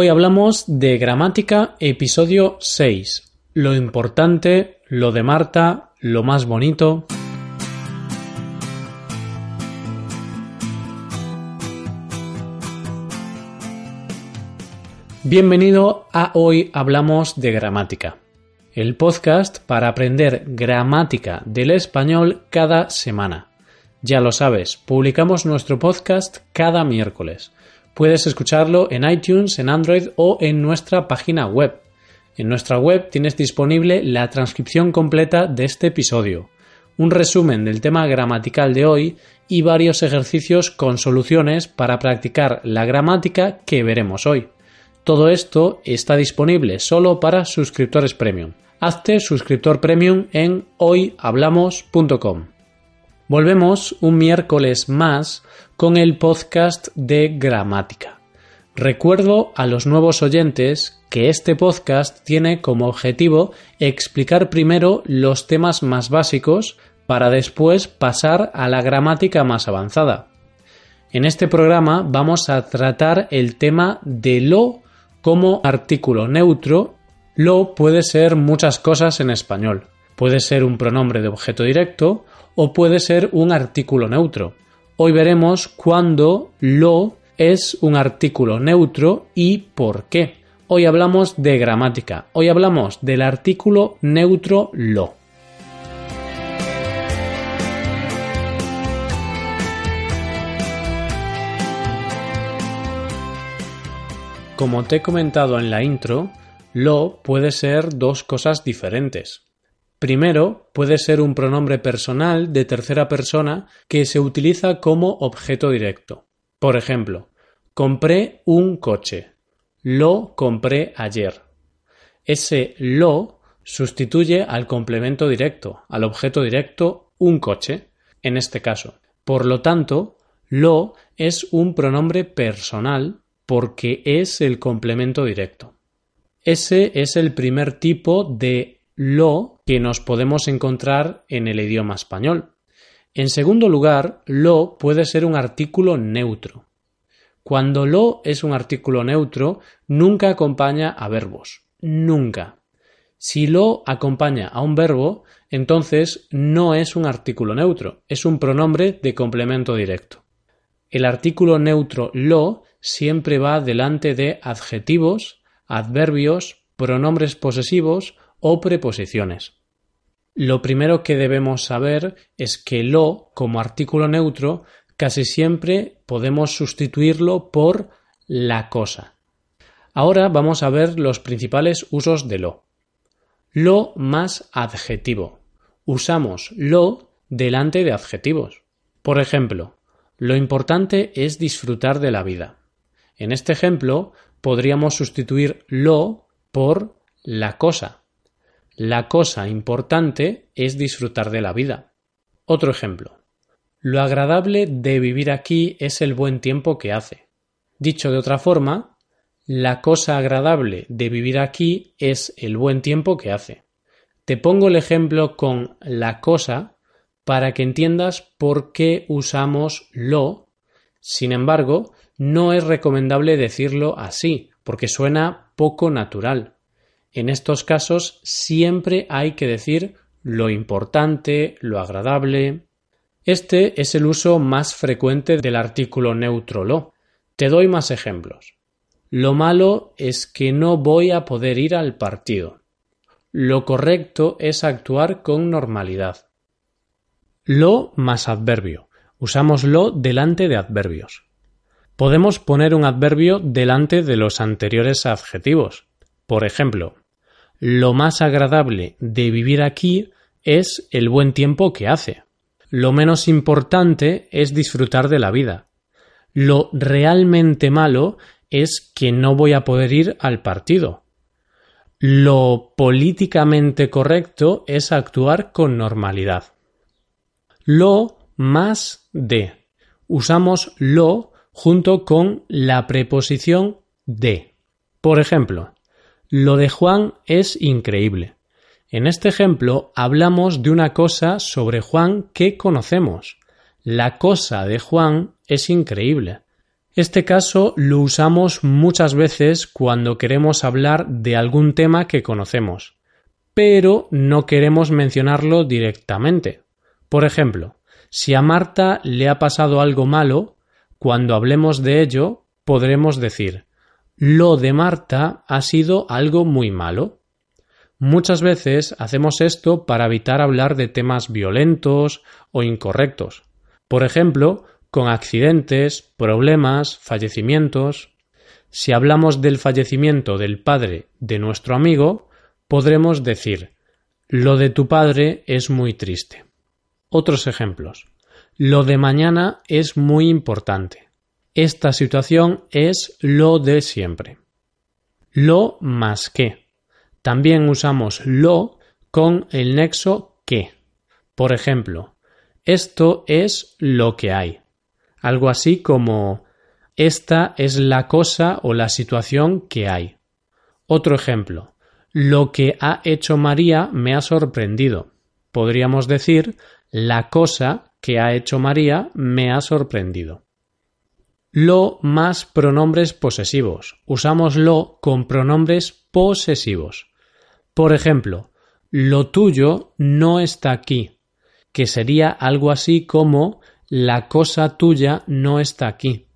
Hoy hablamos de gramática, episodio 6. Lo importante, lo de Marta, lo más bonito. Bienvenido a Hoy Hablamos de Gramática, el podcast para aprender gramática del español cada semana. Ya lo sabes, publicamos nuestro podcast cada miércoles. Puedes escucharlo en iTunes, en Android o en nuestra página web. En nuestra web tienes disponible la transcripción completa de este episodio, un resumen del tema gramatical de hoy y varios ejercicios con soluciones para practicar la gramática que veremos hoy. Todo esto está disponible solo para suscriptores premium. Hazte suscriptor premium en hoyhablamos.com. Volvemos un miércoles más con el podcast de gramática. Recuerdo a los nuevos oyentes que este podcast tiene como objetivo explicar primero los temas más básicos para después pasar a la gramática más avanzada. En este programa vamos a tratar el tema de lo como artículo neutro. Lo puede ser muchas cosas en español. Puede ser un pronombre de objeto directo o puede ser un artículo neutro. Hoy veremos cuándo lo es un artículo neutro y por qué. Hoy hablamos de gramática. Hoy hablamos del artículo neutro lo. Como te he comentado en la intro, lo puede ser dos cosas diferentes. Primero, puede ser un pronombre personal de tercera persona que se utiliza como objeto directo. Por ejemplo, compré un coche. Lo compré ayer. Ese lo sustituye al complemento directo, al objeto directo un coche, en este caso. Por lo tanto, lo es un pronombre personal porque es el complemento directo. Ese es el primer tipo de lo que nos podemos encontrar en el idioma español. En segundo lugar, lo puede ser un artículo neutro. Cuando lo es un artículo neutro, nunca acompaña a verbos. Nunca. Si lo acompaña a un verbo, entonces no es un artículo neutro, es un pronombre de complemento directo. El artículo neutro lo siempre va delante de adjetivos, adverbios, pronombres posesivos o preposiciones. Lo primero que debemos saber es que lo, como artículo neutro, casi siempre podemos sustituirlo por la cosa. Ahora vamos a ver los principales usos de lo. Lo más adjetivo. Usamos lo delante de adjetivos. Por ejemplo, lo importante es disfrutar de la vida. En este ejemplo podríamos sustituir lo por la cosa. La cosa importante es disfrutar de la vida. Otro ejemplo. Lo agradable de vivir aquí es el buen tiempo que hace. Dicho de otra forma, la cosa agradable de vivir aquí es el buen tiempo que hace. Te pongo el ejemplo con la cosa para que entiendas por qué usamos lo. Sin embargo, no es recomendable decirlo así, porque suena poco natural. En estos casos siempre hay que decir lo importante, lo agradable. Este es el uso más frecuente del artículo neutro lo. Te doy más ejemplos. Lo malo es que no voy a poder ir al partido. Lo correcto es actuar con normalidad. Lo más adverbio. Usamos lo delante de adverbios. Podemos poner un adverbio delante de los anteriores adjetivos. Por ejemplo, lo más agradable de vivir aquí es el buen tiempo que hace. Lo menos importante es disfrutar de la vida. Lo realmente malo es que no voy a poder ir al partido. Lo políticamente correcto es actuar con normalidad. Lo más de. Usamos lo junto con la preposición de. Por ejemplo, lo de Juan es increíble. En este ejemplo hablamos de una cosa sobre Juan que conocemos. La cosa de Juan es increíble. Este caso lo usamos muchas veces cuando queremos hablar de algún tema que conocemos, pero no queremos mencionarlo directamente. Por ejemplo, si a Marta le ha pasado algo malo, cuando hablemos de ello, podremos decir lo de Marta ha sido algo muy malo. Muchas veces hacemos esto para evitar hablar de temas violentos o incorrectos. Por ejemplo, con accidentes, problemas, fallecimientos. Si hablamos del fallecimiento del padre de nuestro amigo, podremos decir lo de tu padre es muy triste. Otros ejemplos. Lo de mañana es muy importante. Esta situación es lo de siempre. Lo más que. También usamos lo con el nexo que. Por ejemplo, esto es lo que hay. Algo así como esta es la cosa o la situación que hay. Otro ejemplo. Lo que ha hecho María me ha sorprendido. Podríamos decir la cosa que ha hecho María me ha sorprendido. Lo más pronombres posesivos. Usamos lo con pronombres posesivos. Por ejemplo, lo tuyo no está aquí, que sería algo así como la cosa tuya no está aquí.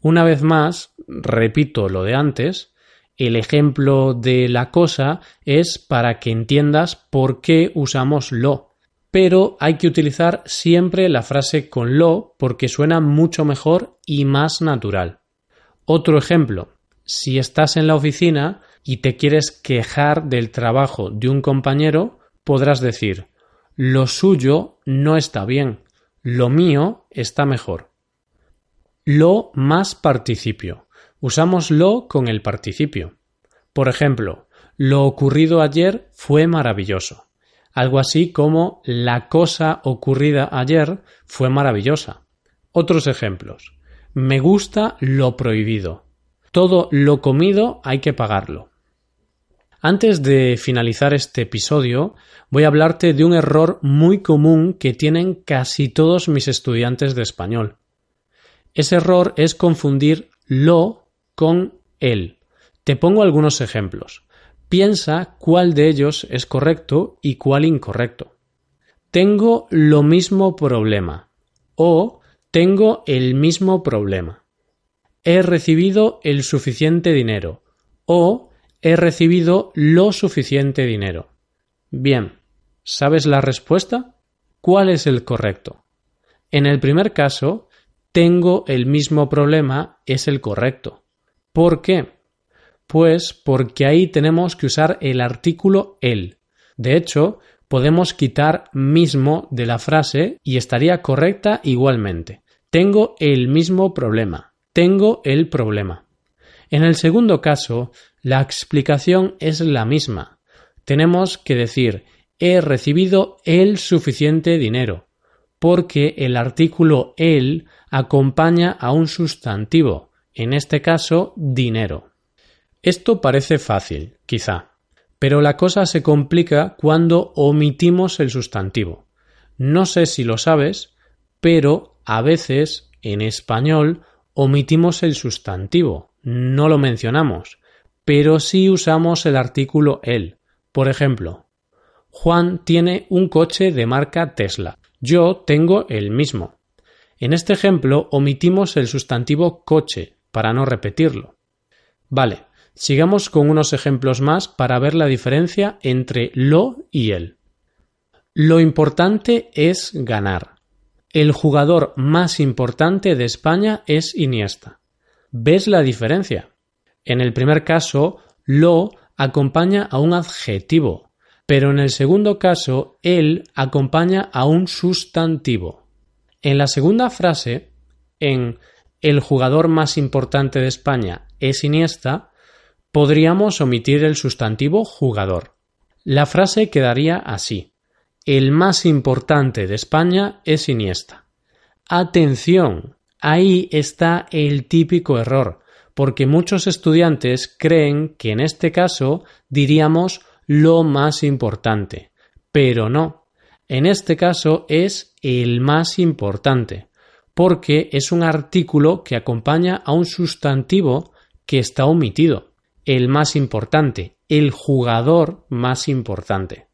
Una vez más, repito lo de antes, el ejemplo de la cosa es para que entiendas por qué usamos lo pero hay que utilizar siempre la frase con lo porque suena mucho mejor y más natural. Otro ejemplo, si estás en la oficina y te quieres quejar del trabajo de un compañero, podrás decir lo suyo no está bien, lo mío está mejor. Lo más participio. Usamos lo con el participio. Por ejemplo, lo ocurrido ayer fue maravilloso algo así como la cosa ocurrida ayer fue maravillosa. Otros ejemplos. Me gusta lo prohibido. Todo lo comido hay que pagarlo. Antes de finalizar este episodio, voy a hablarte de un error muy común que tienen casi todos mis estudiantes de español. Ese error es confundir lo con el. Te pongo algunos ejemplos. Piensa cuál de ellos es correcto y cuál incorrecto. Tengo lo mismo problema o tengo el mismo problema. He recibido el suficiente dinero o he recibido lo suficiente dinero. Bien, ¿sabes la respuesta? ¿Cuál es el correcto? En el primer caso, tengo el mismo problema es el correcto. ¿Por qué? Pues porque ahí tenemos que usar el artículo el. De hecho, podemos quitar mismo de la frase y estaría correcta igualmente. Tengo el mismo problema. Tengo el problema. En el segundo caso, la explicación es la misma. Tenemos que decir he recibido el suficiente dinero, porque el artículo el acompaña a un sustantivo, en este caso dinero. Esto parece fácil, quizá, pero la cosa se complica cuando omitimos el sustantivo. No sé si lo sabes, pero a veces en español omitimos el sustantivo, no lo mencionamos, pero sí usamos el artículo el. Por ejemplo, Juan tiene un coche de marca Tesla. Yo tengo el mismo. En este ejemplo omitimos el sustantivo coche para no repetirlo. Vale, Sigamos con unos ejemplos más para ver la diferencia entre lo y el. Lo importante es ganar. El jugador más importante de España es Iniesta. ¿Ves la diferencia? En el primer caso, lo acompaña a un adjetivo, pero en el segundo caso, él acompaña a un sustantivo. En la segunda frase, en el jugador más importante de España es Iniesta, podríamos omitir el sustantivo jugador. La frase quedaría así. El más importante de España es Iniesta. Atención, ahí está el típico error, porque muchos estudiantes creen que en este caso diríamos lo más importante, pero no. En este caso es el más importante, porque es un artículo que acompaña a un sustantivo que está omitido, el más importante, el jugador más importante.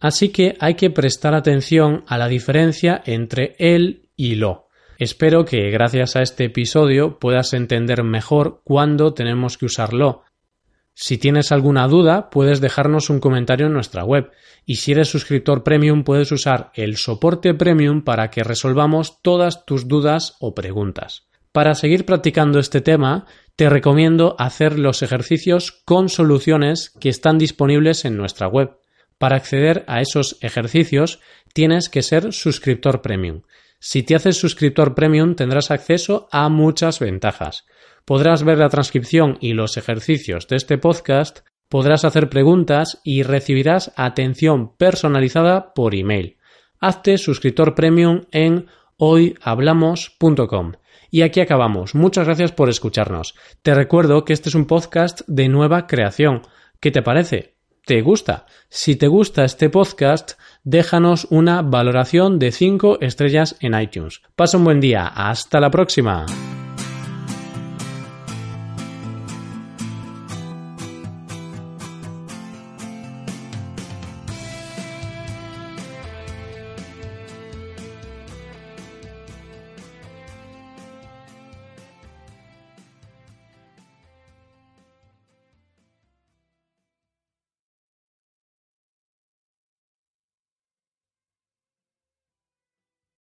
Así que hay que prestar atención a la diferencia entre él y lo. Espero que gracias a este episodio puedas entender mejor cuándo tenemos que usarlo. Si tienes alguna duda, puedes dejarnos un comentario en nuestra web y si eres suscriptor premium puedes usar el soporte premium para que resolvamos todas tus dudas o preguntas. Para seguir practicando este tema, te recomiendo hacer los ejercicios con soluciones que están disponibles en nuestra web. Para acceder a esos ejercicios tienes que ser suscriptor premium. Si te haces suscriptor premium tendrás acceso a muchas ventajas. Podrás ver la transcripción y los ejercicios de este podcast, podrás hacer preguntas y recibirás atención personalizada por email. Hazte suscriptor premium en hoyhablamos.com. Y aquí acabamos. Muchas gracias por escucharnos. Te recuerdo que este es un podcast de nueva creación. ¿Qué te parece? ¿Te gusta? Si te gusta este podcast, déjanos una valoración de 5 estrellas en iTunes. Pasa un buen día. Hasta la próxima.